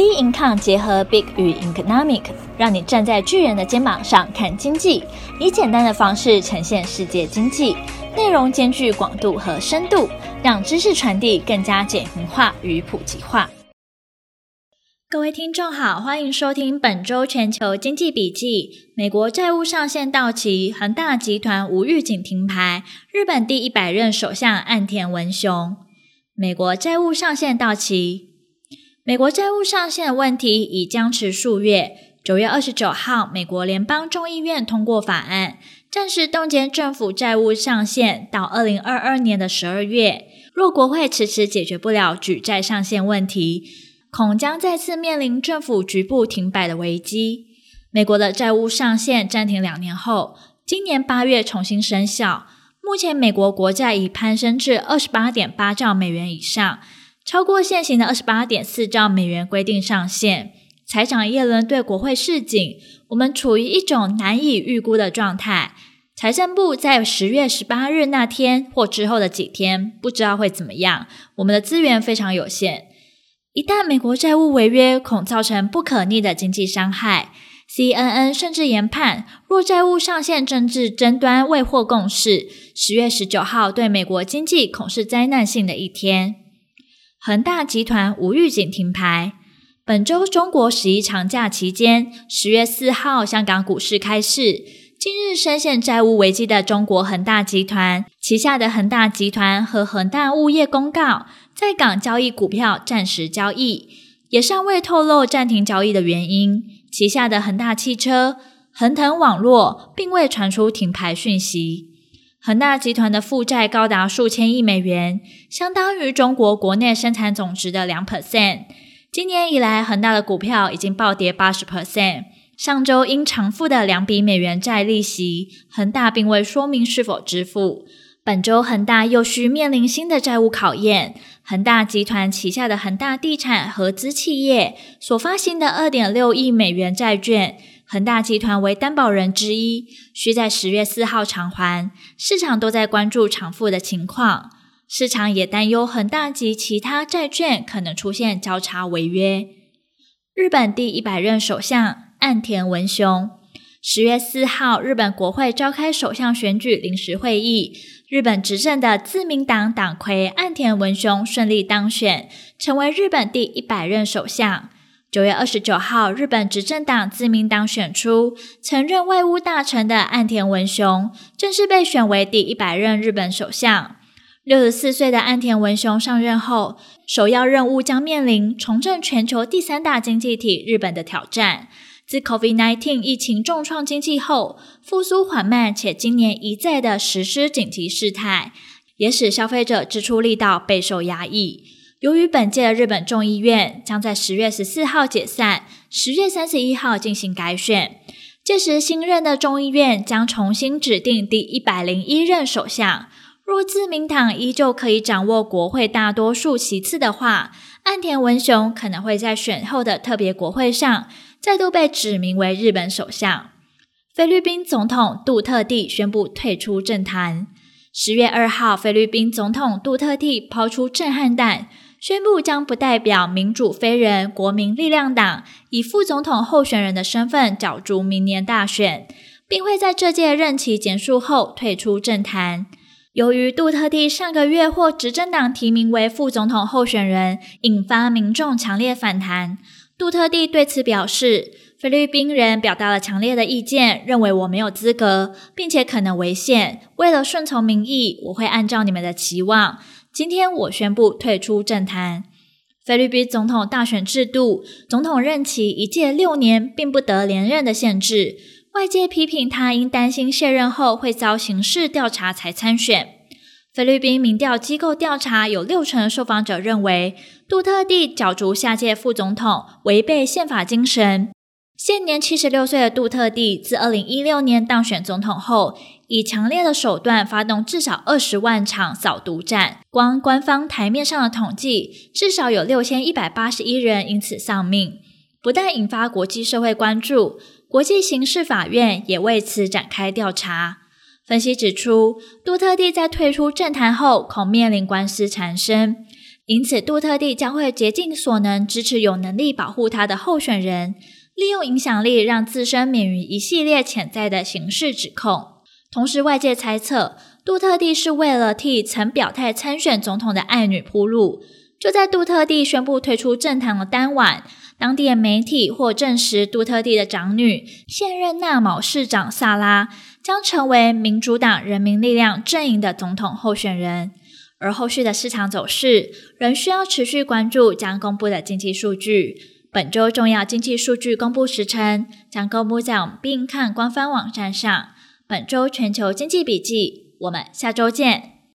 Bincom 结合 Big 与 Economic，让你站在巨人的肩膀上看经济，以简单的方式呈现世界经济，内容兼具广度和深度，让知识传递更加简化与普及化。各位听众好，欢迎收听本周全球经济笔记。美国债务上限到期，恒大集团无预警停牌。日本第一百任首相岸田文雄。美国债务上限到期。美国债务上限的问题已僵持数月。九月二十九号，美国联邦众议院通过法案，暂时冻结政府债务上限到二零二二年的十二月。若国会迟迟解决不了举债上限问题，恐将再次面临政府局部停摆的危机。美国的债务上限暂停两年后，今年八月重新生效。目前，美国国债已攀升至二十八点八兆美元以上。超过现行的二十八点四兆美元规定上限。财长耶伦对国会示警：“我们处于一种难以预估的状态。财政部在十月十八日那天或之后的几天，不知道会怎么样。我们的资源非常有限。一旦美国债务违约，恐造成不可逆的经济伤害。CNN 甚至研判，若债务上限政治争端未获共识，十月十九号对美国经济恐是灾难性的一天。”恒大集团无预警停牌。本周中国十一长假期间，十月四号，香港股市开市。近日深陷债务危机的中国恒大集团旗下的恒大集团和恒大物业公告，在港交易股票暂时交易，也尚未透露暂停交易的原因。旗下的恒大汽车、恒腾网络并未传出停牌讯息。恒大集团的负债高达数千亿美元，相当于中国国内生产总值的两 percent。今年以来，恒大的股票已经暴跌八十 percent。上周因偿付的两笔美元债利息，恒大并未说明是否支付。本周恒大又需面临新的债务考验。恒大集团旗下的恒大地产合资企业所发行的二点六亿美元债券。恒大集团为担保人之一，需在十月四号偿还。市场都在关注偿付的情况，市场也担忧恒大及其他债券可能出现交叉违约。日本第一百任首相岸田文雄，十月四号，日本国会召开首相选举临时会议，日本执政的自民党党魁岸田文雄顺利当选，成为日本第一百任首相。九月二十九号，日本执政党自民党选出曾任外务大臣的岸田文雄，正式被选为第一百任日本首相。六十四岁的岸田文雄上任后，首要任务将面临重振全球第三大经济体日本的挑战。自 COVID-19 疫情重创经济后，复苏缓慢，且今年一再的实施紧急事态，也使消费者支出力道备受压抑。由于本届的日本众议院将在十月十四号解散，十月三十一号进行改选，届时新任的众议院将重新指定第一百零一任首相。若自民党依旧可以掌握国会大多数席次的话，岸田文雄可能会在选后的特别国会上再度被指名为日本首相。菲律宾总统杜特地宣布退出政坛。十月二号，菲律宾总统杜特地抛出震撼弹。宣布将不代表民主非人国民力量党以副总统候选人的身份角逐明年大选，并会在这届任期结束后退出政坛。由于杜特地上个月获执政党提名为副总统候选人，引发民众强烈反弹。杜特地对此表示：“菲律宾人表达了强烈的意见，认为我没有资格，并且可能违宪。为了顺从民意，我会按照你们的期望。”今天我宣布退出政坛。菲律宾总统大选制度，总统任期一届六年，并不得连任的限制。外界批评他因担心卸任后会遭刑事调查才参选。菲律宾民调机构调查，有六成受访者认为杜特地角逐下届副总统违背宪法精神。现年七十六岁的杜特地，自二零一六年当选总统后，以强烈的手段发动至少二十万场扫毒战，光官方台面上的统计，至少有六千一百八十一人因此丧命。不但引发国际社会关注，国际刑事法院也为此展开调查。分析指出，杜特地在退出政坛后，恐面临官司缠身。因此，杜特地将会竭尽所能支持有能力保护他的候选人，利用影响力让自身免于一系列潜在的刑事指控。同时，外界猜测杜特地是为了替曾表态参选总统的爱女铺路。就在杜特地宣布退出政坛的当晚，当地的媒体或证实杜特地的长女、现任纳卯市长萨拉将成为民主党人民力量阵营的总统候选人。而后续的市场走势仍需要持续关注将公布的经济数据。本周重要经济数据公布时程将公布在我们病看官方网站上。本周全球经济笔记，我们下周见。